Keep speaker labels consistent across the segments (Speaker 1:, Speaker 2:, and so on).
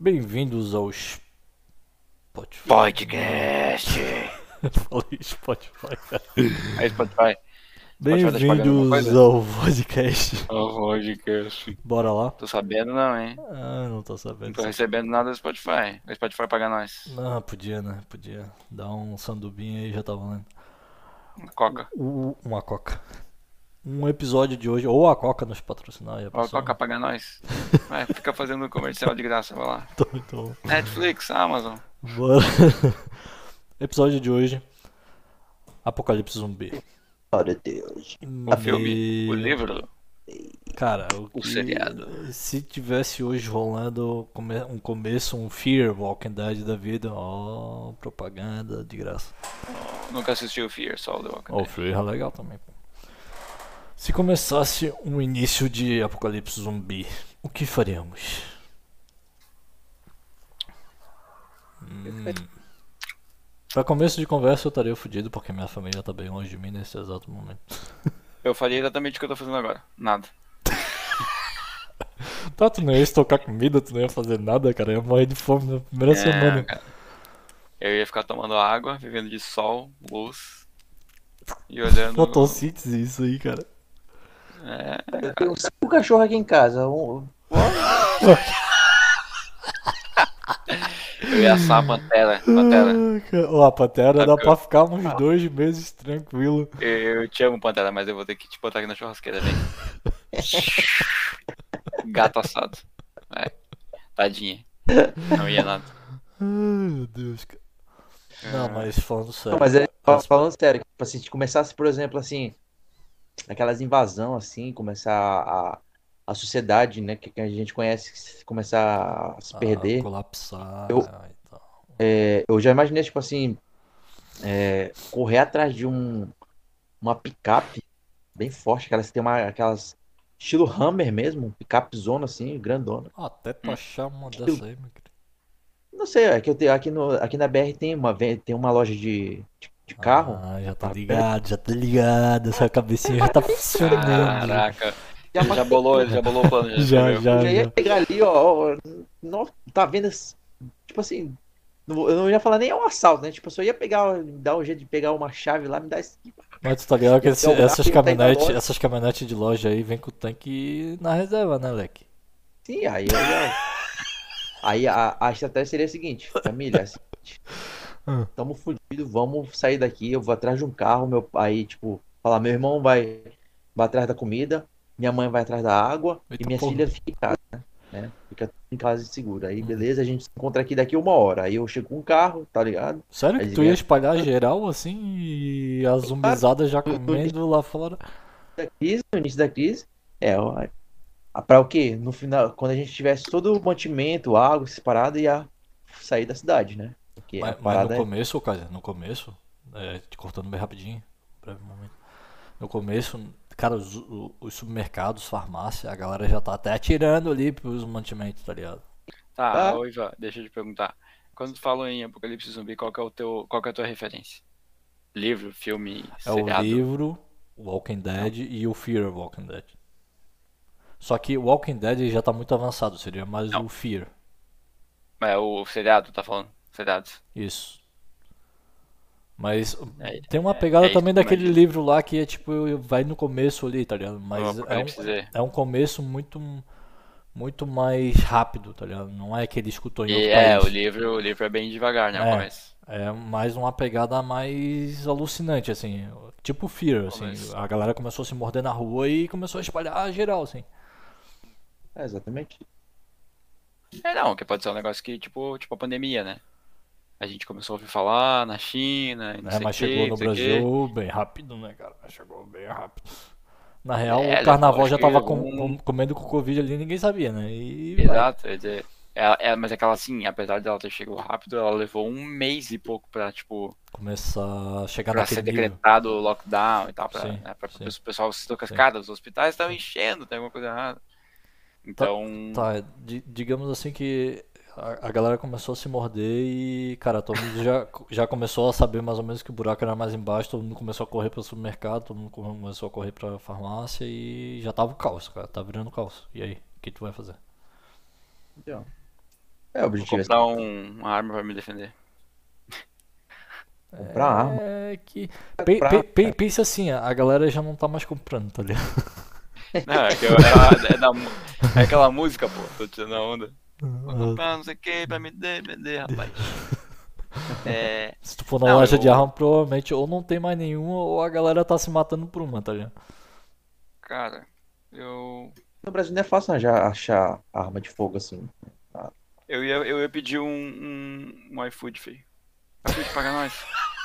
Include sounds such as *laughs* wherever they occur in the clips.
Speaker 1: Bem-vindos ao Spotify.
Speaker 2: Podcast. *laughs*
Speaker 1: Falei Spotify, cara.
Speaker 2: Aí, Spotify. Tá
Speaker 1: Bem-vindos ao podcast. *laughs*
Speaker 2: Ó, podcast.
Speaker 1: Bora lá?
Speaker 2: Tô sabendo não, hein?
Speaker 1: Ah, não tô
Speaker 2: Não
Speaker 1: sabendo.
Speaker 2: tô recebendo nada do Spotify. O Spotify paga nós.
Speaker 1: Ah, podia, né? Podia. Dar um sandubinho aí já tá valendo.
Speaker 2: Coca.
Speaker 1: O- Uma coca. Um episódio de hoje, ou a coca nos patrocinar. aí a
Speaker 2: Coca paga nós. *laughs* Vai, fica fazendo comercial de graça, vai lá. *laughs*
Speaker 1: Então, então,
Speaker 2: Netflix, Amazon.
Speaker 1: bora. *laughs* Episódio de hoje: Apocalipse Zumbi.
Speaker 3: Glória a Deus.
Speaker 2: O filme, o livro.
Speaker 1: Cara, o,
Speaker 2: O
Speaker 1: que-
Speaker 2: seriado.
Speaker 1: Se tivesse hoje rolando um começo, um Fear Walking Dead da vida, ó, propaganda de graça.
Speaker 2: Nunca assistiu Fear, só o The Walking
Speaker 1: Ó, o
Speaker 2: Dead.
Speaker 1: Fear é legal também. Se começasse um início de apocalipse zumbi, o que faríamos? Hum. Pra começo de conversa eu estaria fudido porque minha família tá bem longe de mim nesse exato momento. *laughs*
Speaker 2: Eu faria exatamente o que eu tô fazendo agora. Nada. *laughs*
Speaker 1: Tá, tu não ia estocar comida, tu não ia fazer nada, cara. Eu ia morrer de fome na primeira
Speaker 2: É,
Speaker 1: semana.
Speaker 2: cara. Eu ia ficar tomando água, vivendo de sol, luz. E olhando. *laughs*
Speaker 1: Fotossíntese, isso aí, cara.
Speaker 2: É,
Speaker 3: Eu tenho cinco cachorros aqui em casa. Um...
Speaker 2: eu ia assar a pantera. Pantera.
Speaker 1: Ah. Ó, a Pantera dá pra ficar uns dois meses tranquilo.
Speaker 2: Eu, eu te amo, Pantera, mas eu vou ter que te botar aqui na churrasqueira, vem. *laughs* Gato assado. Vai. Tadinha. Não ia nada.
Speaker 1: Ai, meu Deus, cara. Não, mas falando sério.
Speaker 3: Não, mas é, fal- falando sério, tipo assim, se começasse, por exemplo, assim, aquelas invasão, assim, começar a, a sociedade, né, que, que a gente conhece, começar a se
Speaker 1: Ah,
Speaker 3: perder.
Speaker 1: colapsar
Speaker 3: Eu-
Speaker 1: e tal.
Speaker 3: É, eu já imaginei, tipo assim, é, correr atrás de um, uma picape bem forte, aquelas que tem uma, aquelas estilo Hammer mesmo, picape zona assim, grandona.
Speaker 1: Ah, até tu
Speaker 2: Hum.
Speaker 1: achar uma dessa aí, meu querido.
Speaker 3: Não sei, é que eu tenho, aqui, no, aqui na BR tem uma, tem uma loja de, de, de carro.
Speaker 1: Ah, já tá
Speaker 3: Tá
Speaker 1: ligado, já tá ligado. Essa cabecinha já tá *laughs* funcionando.
Speaker 2: Caraca.
Speaker 3: Já
Speaker 2: já bolou, ele já bolou o plano. *laughs* Já,
Speaker 1: Já, já,
Speaker 3: Eu já ia pegar ali, ó, ó, não, tá vendo, tipo assim, eu não ia falar nem é um assalto, né? Tipo, eu só ia pegar, dar um jeito de pegar uma chave lá, me dar esse...
Speaker 1: Mas tu tá ligado que esse- essas
Speaker 3: tá indo
Speaker 1: caminhonetes,
Speaker 3: embora.
Speaker 1: essas caminhonetes de loja aí vem com o tanque na reserva, né, Leque?
Speaker 3: Sim, aí eu ia... *laughs* Aí a, a estratégia seria a seguinte, família, é a seguinte,
Speaker 1: Hum.
Speaker 3: tamo fudidos, vamos sair daqui, eu vou atrás de um carro, meu aí, tipo, falar, meu irmão vai, vai atrás da comida, minha mãe vai atrás da água,
Speaker 1: Eita
Speaker 3: e minha
Speaker 1: porra.
Speaker 3: filha fica em casa, né? né? Fica em casa segura. Aí,
Speaker 1: Hum.
Speaker 3: beleza, a gente se encontra aqui daqui uma hora. Aí eu chego com um carro, tá ligado?
Speaker 1: Sério que
Speaker 3: Aí
Speaker 1: tu ia espalhar geral assim e a zumbizada já comendo lá fora?
Speaker 3: da crise, no início da crise, é, ó, a- pra o quê? No final, quando a gente tivesse todo o mantimento, água, essas paradas, ia sair da cidade, né? Porque a
Speaker 1: Mas, mas no
Speaker 3: é.
Speaker 1: começo, cara, no começo, é, te cortando bem rapidinho, breve momento. No começo, cara, os, o- os supermercados, farmácia, a galera já tá até atirando ali pros mantimentos, tá ligado?
Speaker 2: Tá,
Speaker 3: Ah.
Speaker 2: ô Ivan, deixa eu te perguntar. Quando tu falou em Apocalipse Zumbi, qual que é, o teu, qual que é a tua referência? Livro, filme,
Speaker 1: É o
Speaker 2: seriado?
Speaker 1: livro, Walking Dead e o Fear Walking Dead. Só que o Walking Dead já tá muito avançado, seria mais
Speaker 2: Não.
Speaker 1: o Fear.
Speaker 2: É o seriado, tá falando? Seriados.
Speaker 1: Isso. Mas
Speaker 2: É-
Speaker 1: tem uma pegada
Speaker 2: é isso
Speaker 1: também daquele
Speaker 2: imagino.
Speaker 1: livro lá que é tipo, vai no começo ali, tá ligado? Mas é um, é um começo muito muito mais rápido, tá ligado? Não é que ele escutou em
Speaker 2: E
Speaker 1: outro
Speaker 2: é, o livro, o livro é bem devagar, né?
Speaker 1: É.
Speaker 2: O começo.
Speaker 1: É mais uma pegada mais alucinante, assim. Tipo Fear, assim. A galera começou a se morder na rua e começou a espalhar geral, assim.
Speaker 3: É, exatamente.
Speaker 2: É não, que pode ser um negócio que, tipo, tipo a pandemia, né? A gente começou a ouvir falar na China, e não sei
Speaker 1: Mas
Speaker 2: o quê,
Speaker 1: chegou no. Brasil bem rápido, né, cara? Chegou bem rápido. Na real,
Speaker 2: É,
Speaker 1: o carnaval já
Speaker 2: que
Speaker 1: tava com-
Speaker 2: um-
Speaker 1: com- comendo com Covid ali, ninguém sabia, né? E vai.
Speaker 2: Exato, quer dizer, é, é, mas aquela assim, apesar dela ter chegado rápido, ela levou um mês e pouco pra, tipo,
Speaker 1: começar a chegar
Speaker 2: pra ser
Speaker 1: nível.
Speaker 2: decretado o lockdown e tal, pra,
Speaker 1: Sim,
Speaker 2: né, pra
Speaker 1: sim.
Speaker 2: o pessoal se tocar, cara, os hospitais estão enchendo, tem alguma coisa errada. Então,
Speaker 1: Tá, di- digamos assim que a, a galera começou a se morder e, cara, todo mundo já, já começou a saber mais ou menos que o buraco era mais embaixo, todo mundo começou a correr pro supermercado, todo mundo começou a correr pra farmácia e já tava o caos, cara, tá virando caos. E aí, o que tu vai fazer?
Speaker 3: Então, É, o
Speaker 2: Vou
Speaker 3: objetivo é
Speaker 2: comprar um, uma arma pra me defender.
Speaker 3: comprar arma.
Speaker 1: É que. Pe, pe, pe, pensa assim, a galera já não tá mais comprando, tá ligado?
Speaker 2: Não, é, que eu- é, é da é aquela música, pô. Tô tirando a onda. Vou comprar não sei o que pra me defender, rapaz. *laughs* É.
Speaker 1: Se tu for na
Speaker 2: Não,
Speaker 1: loja
Speaker 2: eu-
Speaker 1: de arma, provavelmente ou não tem mais nenhuma, ou a galera tá se matando por uma, tá ligado?
Speaker 2: Cara, eu.
Speaker 3: No Brasil não é fácil arranjar, achar arma de fogo assim.
Speaker 2: Eu ia, eu ia pedir um, um, um iFood, feio. iFood paga nós.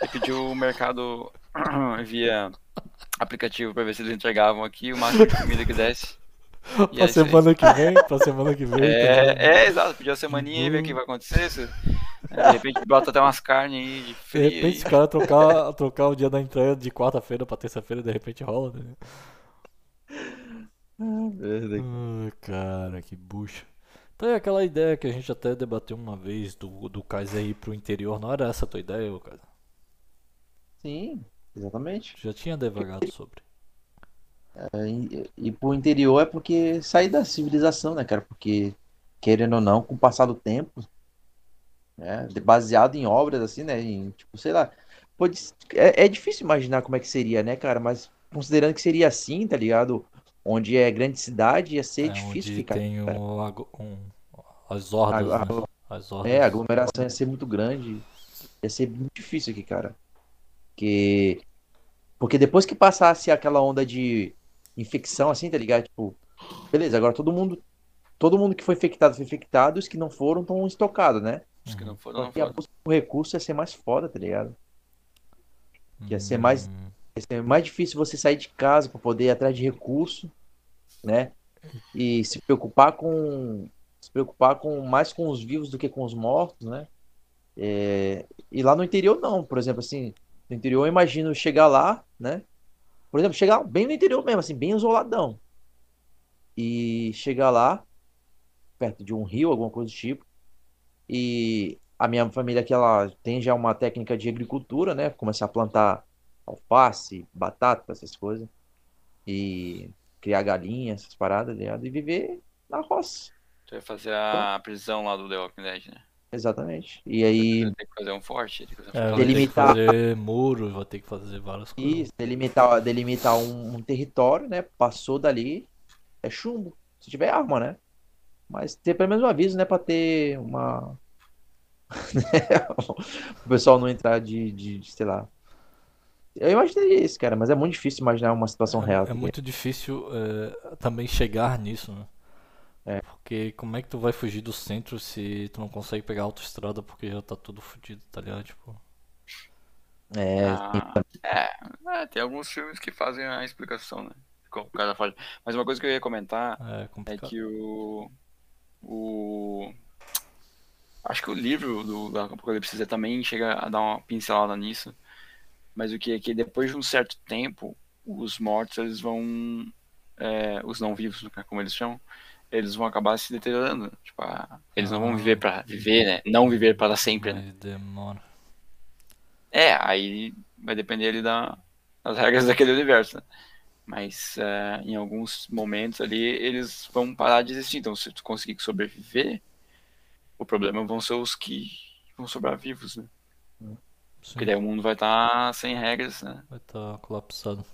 Speaker 2: Eu pedi o mercado *clears throat* via aplicativo pra ver se eles entregavam aqui o máximo de comida que desse. *laughs* E é *laughs*
Speaker 1: pra semana que vem, pra semana que vem. tá ligado?
Speaker 2: É, é, exato, pedir a semaninha e ver o que vai acontecer. se- De repente bota até umas carnes aí de
Speaker 1: De
Speaker 2: frio.
Speaker 1: repente, se o cara trocar, *laughs* trocar o dia da entrega de quarta-feira pra terça-feira, de repente rola, né? Ah, cara, que bucha. Então é aquela ideia que a gente até debateu uma vez do, do Kaiser ir pro interior. Não era essa a tua ideia, ô Kaiser?
Speaker 3: Sim, exatamente.
Speaker 1: Já tinha devagado sobre.
Speaker 3: É, E, e pro interior é porque sair da civilização, né, cara? Porque, querendo ou não, com o passar do tempo, né, baseado em obras, assim, né, em, tipo, sei lá, pode, é, é difícil imaginar como é que seria, né, cara? Mas considerando que seria assim, tá ligado? Onde é grande cidade, ia ser
Speaker 1: É,
Speaker 3: difícil ficar.
Speaker 1: tem o, ago- um, as hordas,
Speaker 3: A- a-
Speaker 1: né? As hordas.
Speaker 3: É, a aglomeração ia ser muito grande. Ia ser muito difícil aqui, cara. Porque, porque depois que passasse aquela onda de infecção, assim, tá ligado? Tipo, beleza, agora todo mundo, todo mundo que foi infectado foi infectado, os que não foram estão estocados, né?
Speaker 2: Os que não foram, não foram.
Speaker 3: por recurso ia ser mais foda, tá ligado? ia ser
Speaker 1: Hum,
Speaker 3: mais- Ia ser mais difícil você sair de casa para poder ir atrás de recurso, né? E se preocupar com se preocupar com mais com os vivos do que com os mortos, né? É, e lá no interior não, por exemplo, assim, no interior eu imagino chegar lá, né? Por exemplo, chegar bem no interior mesmo, assim, bem isoladão. E chegar lá perto de um rio, alguma coisa do tipo. E a minha família aqui ela tem já uma técnica de agricultura, né? Começar a plantar alface, batata, essas coisas. E criar galinha, essas paradas, tá ligado? E viver na roça.
Speaker 2: Tu vai fazer a prisão lá do The Walking Dead, né?
Speaker 3: Exatamente. E aí,
Speaker 2: Tem que fazer um forte. Tem que fazer um
Speaker 1: É, vai
Speaker 2: forte.
Speaker 1: ter que
Speaker 3: delimitar-
Speaker 1: fazer muro, vai ter que fazer várias coisas.
Speaker 3: isso, delimitar, delimitar um, um território, né? Passou dali, é chumbo. Se tiver arma, né? Mas ter pelo menos um aviso, né? Pra ter uma. *laughs* o pessoal não entrar de, de, de, sei lá. Eu imaginaria isso, cara, mas é muito difícil imaginar uma situação real.
Speaker 1: É
Speaker 3: tá
Speaker 1: muito difícil é, também chegar nisso, né?
Speaker 3: É.
Speaker 1: Porque como é que tu vai fugir do centro se tu não consegue pegar a autoestrada porque já tá tudo fudido, tá ligado? Tipo,
Speaker 3: É,
Speaker 2: Ah, é, é, tem alguns filmes que fazem a explicação, né? Como o cara fala. Mas uma coisa que eu ia comentar
Speaker 1: é
Speaker 2: é
Speaker 1: complicado.
Speaker 2: que o. O. Acho que o livro do, do Apocalipse Z também chega a dar uma pincelada nisso. Mas o que é que depois de um certo tempo, os mortos eles vão. é, os não vivos, né, como eles chamam, eles vão acabar se deteriorando. Tipo, a- eles não vão
Speaker 1: Ah.
Speaker 2: viver pra viver, né? Não viver para sempre, né?
Speaker 1: Demora.
Speaker 2: É, aí vai depender ali da, das regras *laughs* daquele universo, né? Mas é, em alguns momentos ali eles vão parar de existir. Então, se tu conseguir sobreviver, o problema vão ser os que vão sobrar vivos, né?
Speaker 1: Sim,
Speaker 2: Porque daí o mundo vai estar sem regras, né?
Speaker 1: vai estar colapsado.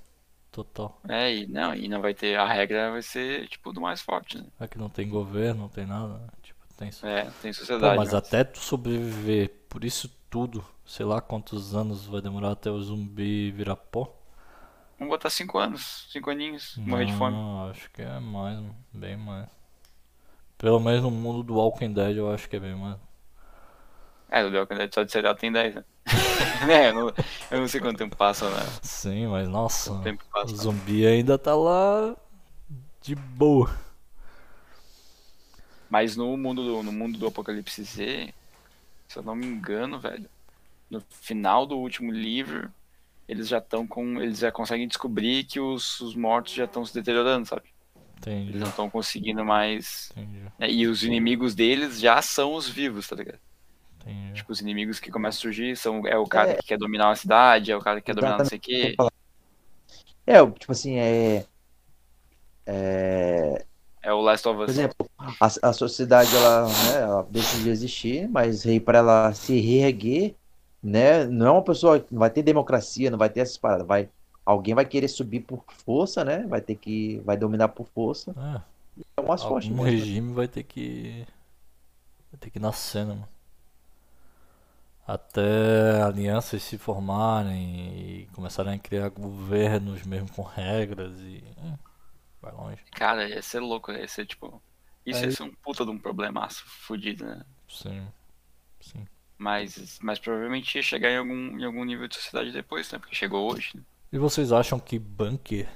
Speaker 1: Total.
Speaker 2: É, e não, e não vai ter. A regra vai ser tipo do mais forte, né?
Speaker 1: É que não tem governo, não tem nada, né? Tipo, tem.
Speaker 2: É, tem
Speaker 1: Pô,
Speaker 2: sociedade.
Speaker 1: mas
Speaker 2: né?
Speaker 1: até tu sobreviver por isso tudo, sei lá quantos anos vai demorar até o zumbi virar pó.
Speaker 2: Vamos botar cinco anos, cinco aninhos, morrer de fome.
Speaker 1: Não, acho que é mais, mano, bem mais. Pelo menos no mundo do Walking Dead eu acho que é bem mais.
Speaker 2: É, o The Walking Dead só de seriado tem 10, né? *laughs* é, eu não, eu não sei quanto tempo passa, né?
Speaker 1: Sim, mas nossa, o zumbi ainda tá lá de boa.
Speaker 2: Mas no mundo do, no mundo do Apocalipse Z, se eu não me engano, velho, no final do último livro, eles já estão com. Eles já conseguem descobrir que os, os mortos já estão se deteriorando, sabe?
Speaker 1: Entendi,
Speaker 2: Eles não estão conseguindo mais.
Speaker 1: entendi,
Speaker 2: né, E os inimigos deles já são os vivos, tá ligado?
Speaker 1: Entendi.
Speaker 2: Tipo, os inimigos que começam a surgir são, é o cara
Speaker 3: É.
Speaker 2: que quer dominar uma cidade, é o cara que quer dominar não sei o quê.
Speaker 3: É, tipo assim, é. É.
Speaker 2: É o Last of
Speaker 3: Por
Speaker 2: Us.
Speaker 3: exemplo, a, a sociedade ela, né, ela deixa de existir, mas aí para ela se reerguer, né, não é uma pessoa, não vai ter democracia, não vai ter essas paradas, vai, alguém vai querer subir por força, né, vai ter que, vai dominar por força,
Speaker 1: É,
Speaker 3: é o mais forte
Speaker 1: algum
Speaker 3: mesmo.
Speaker 1: regime vai ter que. Vai ter que nascer, né, mano? Até alianças se formarem e começarem a criar governos mesmo com regras e. hum, vai longe.
Speaker 2: Cara, ia ser louco, ia ser tipo. Isso ia
Speaker 3: Aí-
Speaker 2: ser um puta de um problemaço fudido, né?
Speaker 1: Sim. Sim.
Speaker 2: Mas, mas provavelmente ia chegar em algum, em algum nível de sociedade depois, né? Porque chegou hoje, né?
Speaker 1: E vocês acham que bunker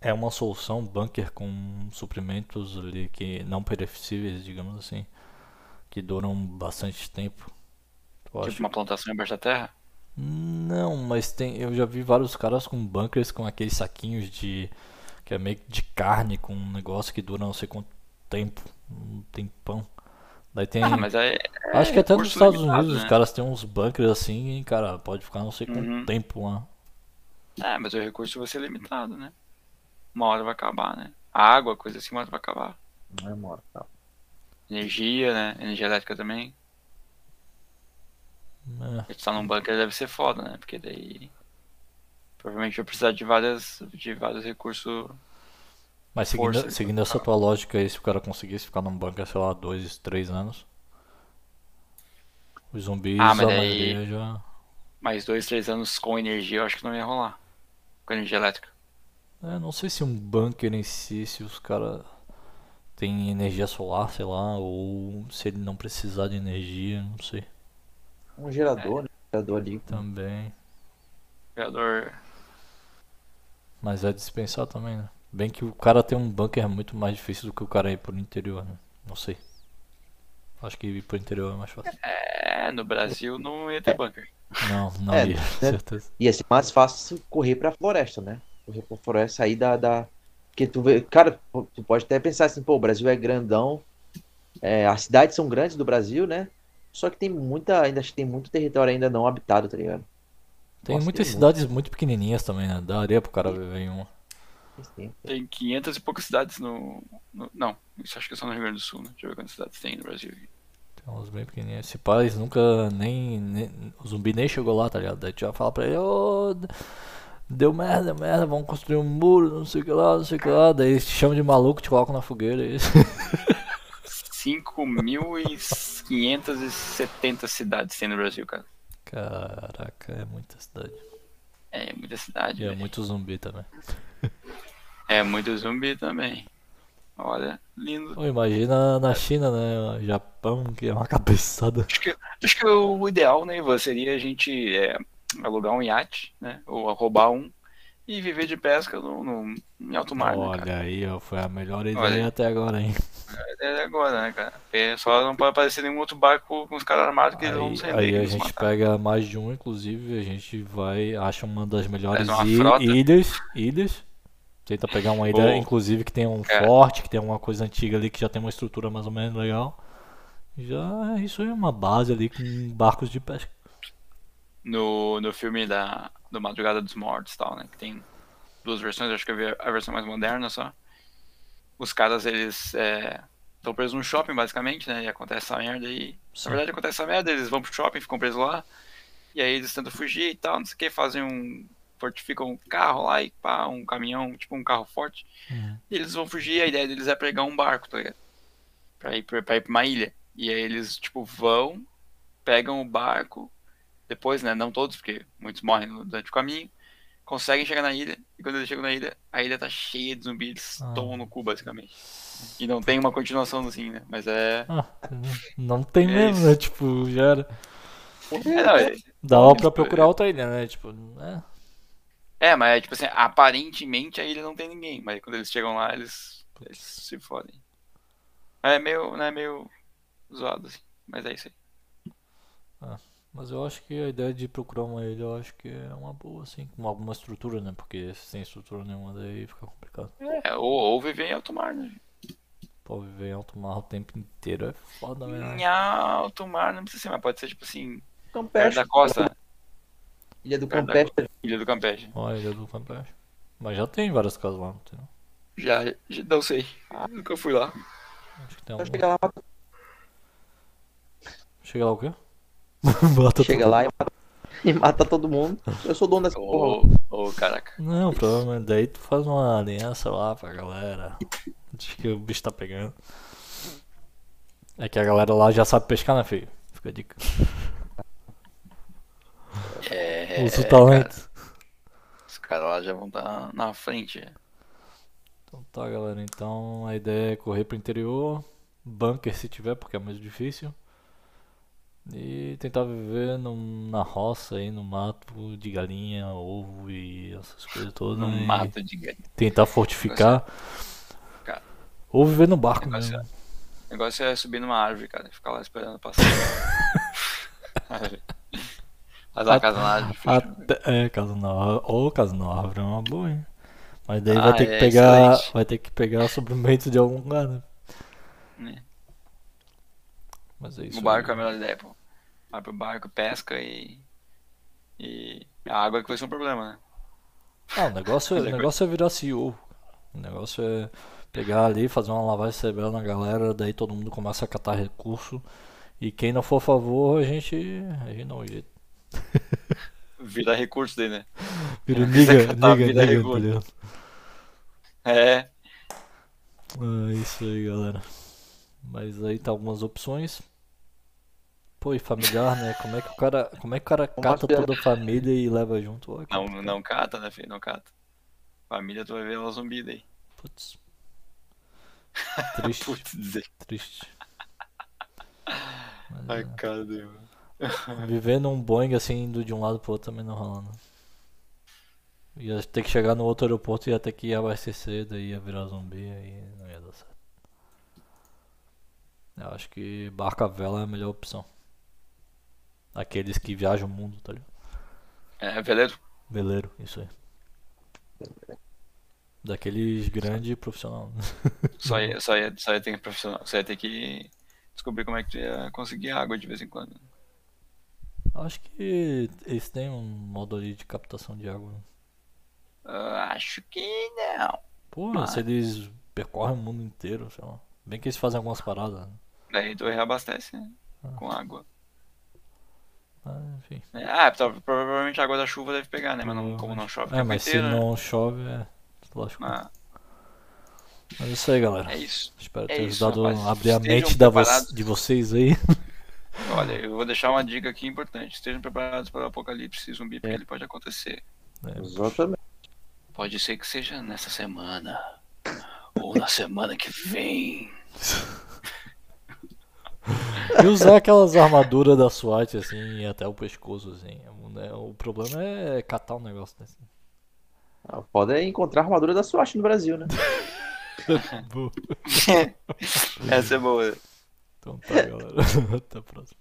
Speaker 1: é uma solução? Bunker com suprimentos ali que não perecíveis, digamos assim, que duram bastante tempo? Eu
Speaker 2: Tipo
Speaker 1: acho
Speaker 2: uma plantação embaixo da terra.
Speaker 1: Não, mas tem, eu já vi vários caras com bunkers com aqueles saquinhos de que é meio de carne com um negócio que dura não sei quanto tempo, um tempão. Daí tem,
Speaker 2: Ah, mas aí. é
Speaker 1: acho que até nos Estados
Speaker 2: limitado,
Speaker 1: Unidos os
Speaker 2: né?
Speaker 1: caras têm uns bunkers assim e cara, pode ficar não sei quanto
Speaker 2: Uhum.
Speaker 1: tempo lá.
Speaker 2: É, mas o recurso vai ser limitado, né? Uma hora vai acabar, né? A água, coisa assim, uma hora vai acabar.
Speaker 3: Não é mortal.
Speaker 2: Energia, né? Energia elétrica também.
Speaker 1: É,
Speaker 2: tá num bunker deve ser foda, né? Porque daí. Provavelmente vai precisar de várias. de vários recursos.
Speaker 1: Mas seguindo,
Speaker 2: Força,
Speaker 1: seguindo essa tua lógica aí, se o cara conseguisse ficar num bunker, sei lá, dois, três anos, os zumbis,
Speaker 2: Ah, mas
Speaker 1: a
Speaker 2: daí-
Speaker 1: já.
Speaker 2: Mais dois, três anos com energia, eu acho que não ia rolar. Com energia elétrica.
Speaker 1: É, não sei se um bunker em si, se os caras têm energia solar, sei lá, ou se ele não precisar de energia, não sei.
Speaker 3: Um gerador, né? Um gerador ali.
Speaker 1: Também.
Speaker 2: Criador.
Speaker 1: Mas é dispensar também, né? Bem que o cara ter um bunker é muito mais difícil do que o cara ir pro interior, né? Não sei. Acho que ir pro interior é mais fácil.
Speaker 2: É, no Brasil não ia ter bunker.
Speaker 1: Não, não
Speaker 3: É,
Speaker 1: ia,
Speaker 3: né?
Speaker 1: certeza.
Speaker 3: Ia ser mais fácil correr pra floresta, né? Correr pra floresta, sair da, da... Porque tu vê... Cara, tu pode até pensar assim, pô, o Brasil é grandão, é, as cidades são grandes do Brasil, né? Só que tem muita, ainda acho que tem muito território ainda não habitado, tá ligado?
Speaker 1: Tem
Speaker 3: Nossa,
Speaker 1: muitas
Speaker 3: tem
Speaker 1: cidades muito pequenininhas também, né? Daria pro cara viver em uma.
Speaker 3: muito. Tem.
Speaker 2: Tem 500 e poucas cidades no, no- Não, isso acho que é só no Rio Grande do Sul, né? Deixa eu ver quantas cidades tem no Brasil.
Speaker 1: Tem uns bem pequenininhos. Esse pai nunca nem, nem- O zumbi nem chegou lá, tá ligado? Daí tu já fala pra ele, ô. deu merda, merda, vamos construir um muro, não sei o que lá, não sei o que lá. Daí eles te chamam de maluco, te colocam na fogueira. *laughs* E...
Speaker 2: 5.570 cidades tem no Brasil, cara.
Speaker 1: Caraca, é muita cidade.
Speaker 2: É muita cidade.
Speaker 1: E é muito zumbi também. *laughs*
Speaker 2: É muito zumbi também. Olha, lindo.
Speaker 1: Pô, imagina na China, né? Japão, que é uma cabeçada.
Speaker 2: Acho que, acho que o ideal, né, Ivan, seria a gente é, alugar um iate, né? Ou roubar um e viver de pesca no, no- em alto mar, né?
Speaker 1: Olha aí, ó, foi a melhor ideia
Speaker 2: Olha.
Speaker 1: até agora, hein?
Speaker 2: É agora, né, cara? Porque só não pode aparecer nenhum outro barco com os caras armados que eles vão
Speaker 1: Aí,
Speaker 2: sair
Speaker 1: aí a gente
Speaker 2: matar.
Speaker 1: pega mais de um, inclusive, a gente vai, acha uma das melhores
Speaker 2: uma
Speaker 1: ilhas, ilhas. Tenta pegar uma ilha, inclusive, que tenha um
Speaker 2: É.
Speaker 1: forte, que tenha uma coisa antiga ali, que já tem uma estrutura mais ou menos legal. Já, isso aí é uma base ali com barcos de pesca.
Speaker 2: no, no filme da, do Madrugada dos Mortos e tal, né? Que tem duas versões, acho que eu vi a versão mais moderna só. Os caras, eles estão presos num shopping, basicamente, né? E acontece essa merda aí.
Speaker 1: Sim.
Speaker 2: Na verdade, acontece essa merda, eles vão pro shopping, ficam presos lá. E aí eles tentam fugir e tal, não sei o que, fazem um. fortificam um carro lá e pá, um caminhão, tipo um carro forte.
Speaker 1: Uhum.
Speaker 2: E eles vão fugir, a ideia deles é pegar um barco, tá ligado? Pra ir pra, pra ir pra uma ilha. E aí eles, tipo, vão, pegam o barco, depois, né, não todos, porque muitos morrem no- durante o caminho, conseguem chegar na ilha, e quando eles chegam na ilha, a ilha tá cheia de zumbis, eles
Speaker 1: Ah.
Speaker 2: tomam no cu, basicamente. E não tem uma continuação assim, né? Mas é.
Speaker 1: Ah, não tem
Speaker 2: É
Speaker 1: mesmo,
Speaker 2: isso.
Speaker 1: né? Tipo, já era.
Speaker 2: É, não, é,
Speaker 1: Dava pra
Speaker 2: Isso,
Speaker 1: procurar outra ilha, né? Tipo, é.
Speaker 2: é, mas é tipo assim, aparentemente a ilha não tem ninguém, mas quando eles chegam lá, eles, eles se fodem. É meio, né, meio zoado, assim. Mas é isso aí.
Speaker 1: Mas eu acho que a ideia de procurar uma ilha, eu acho que é uma boa, assim, com alguma estrutura, né? Porque sem estrutura nenhuma daí fica complicado.
Speaker 2: É, ou, ou viver em alto mar, né?
Speaker 1: Pô, viver em alto mar o tempo inteiro é foda,
Speaker 2: Em
Speaker 1: né?
Speaker 2: alto mar não precisa ser, mas pode ser tipo assim, perto
Speaker 3: Campeche.
Speaker 2: da costa,
Speaker 3: Ilha do
Speaker 2: Perto da
Speaker 3: Campeche.
Speaker 2: ilha do Campeche.
Speaker 1: Ó, ilha do Campeche. Mas já tem várias casas lá, não tem não?
Speaker 2: Já, já não sei. Nunca fui lá.
Speaker 1: Acho que tem
Speaker 3: Então
Speaker 1: algum...
Speaker 3: chega lá,
Speaker 1: Chega lá o quê? *laughs* Mata
Speaker 3: chega
Speaker 1: todo
Speaker 3: lá e mata, e mata todo mundo. Eu sou dono dessa porra.
Speaker 2: Ô, ô, caraca.
Speaker 1: Não, provavelmente daí tu faz uma aliança lá pra galera. *laughs* Acho que o bicho tá pegando. É que a galera lá já sabe pescar, né, filho? Fica a dica.
Speaker 2: É.
Speaker 1: Usa o
Speaker 2: cara,
Speaker 1: talento.
Speaker 2: Os caras lá já vão estar na frente.
Speaker 1: Então tá, galera. Então a ideia é correr pro interior. Bunker se tiver, porque é mais difícil. E tentar viver num- na roça aí, no mato de galinha, ovo e essas coisas todas.
Speaker 2: No mato de galinha.
Speaker 1: Tentar fortificar.
Speaker 2: Cara.
Speaker 1: Ou viver no barco
Speaker 2: Negócio
Speaker 1: mesmo.
Speaker 2: O negócio é subir numa árvore, cara. e Ficar lá esperando passar. *laughs* Fazer uma casa na árvore.
Speaker 1: Até, é, casa na árvore. Ou casa na árvore é uma boa, hein? Mas daí
Speaker 2: Ah,
Speaker 1: vai ter que
Speaker 2: é,
Speaker 1: pegar.
Speaker 2: excelente.
Speaker 1: Vai ter que pegar suprimento de algum lugar, né?
Speaker 2: né?
Speaker 1: Mas é isso.
Speaker 2: O barco é a melhor ideia, pô. Vai pro barco, pesca e. E. A água que vai ser um problema, né?
Speaker 1: Ah, o negócio, é- *laughs*
Speaker 2: Mas
Speaker 1: o
Speaker 2: é
Speaker 1: negócio é virar CEO. O negócio é pegar ali, fazer uma lavagem cerebral na galera, daí todo mundo começa a catar recurso. E quem não for a favor, a gente. A gente não jeito. *laughs*
Speaker 2: Vira recurso daí, né?
Speaker 1: Vira niga,
Speaker 2: catar,
Speaker 1: niga,
Speaker 2: vira
Speaker 1: niga, tá
Speaker 2: recurso.
Speaker 1: ligado?
Speaker 2: É.
Speaker 1: É isso aí, galera. Mas aí tá algumas opções. Pô, e familiar, né? Como é que o cara, como é que o cara cata toda a família e leva junto? Ó,
Speaker 2: Não, não cata, né, filho? Não cata. Família, tu vai ver ela zumbi daí.
Speaker 1: Putz. *laughs* Triste,
Speaker 2: Putz,
Speaker 1: triste. Mas,
Speaker 2: Ai,
Speaker 1: é,
Speaker 2: mano? *laughs*
Speaker 1: viver num Boeing assim, indo de um lado pro outro também não rola, né? Ia ter que chegar no outro aeroporto e ia ter que abastecer, daí ia virar zumbi, aí não ia dar certo. Eu acho que barco a vela é a melhor opção. Aqueles que viajam o mundo, tá ligado?
Speaker 2: É, veleiro?
Speaker 1: Veleiro, isso aí. Daqueles grande profissional. né?
Speaker 2: Só ia, *laughs* só, ia, só ia ter que profissional. Só ia ter que descobrir como é que tu ia conseguir água de vez em quando.
Speaker 1: Acho que eles têm um modo ali de captação de água.
Speaker 2: Ah, acho que não.
Speaker 1: Pô,
Speaker 2: Mas-
Speaker 1: se eles percorrem o mundo inteiro, sei lá. Bem que eles fazem algumas paradas, né?
Speaker 2: Daí tu reabastece né?
Speaker 1: Ah.
Speaker 2: com água.
Speaker 1: Ah, enfim.
Speaker 2: É, Ah, prova- provavelmente a água da chuva deve pegar, né? Mas não, como não chove
Speaker 1: É, mas se
Speaker 2: né?
Speaker 1: não chove, é. Lógico.
Speaker 2: Ah,
Speaker 1: Mas é isso aí, galera.
Speaker 2: é isso.
Speaker 1: Espero
Speaker 2: é
Speaker 1: ter
Speaker 2: isso,
Speaker 1: ajudado
Speaker 2: rapaz.
Speaker 1: a abrir a mente da vo- de vocês aí. *laughs*
Speaker 2: Olha, eu vou deixar uma dica aqui importante. Estejam preparados para o apocalipse zumbi, porque
Speaker 3: É.
Speaker 2: ele pode acontecer.
Speaker 1: É,
Speaker 3: Exatamente.
Speaker 2: Pode ser que seja nessa semana. Ou na semana que vem. *laughs*
Speaker 1: E usar aquelas armaduras da SWAT assim, até o pescoço, assim. né? O problema é catar um negócio desse.
Speaker 3: Ah, Pode é encontrar a armadura da SWAT no Brasil, né? *laughs* *laughs*
Speaker 2: Essa é boa.
Speaker 1: Então tá, galera. *laughs* Até a próxima.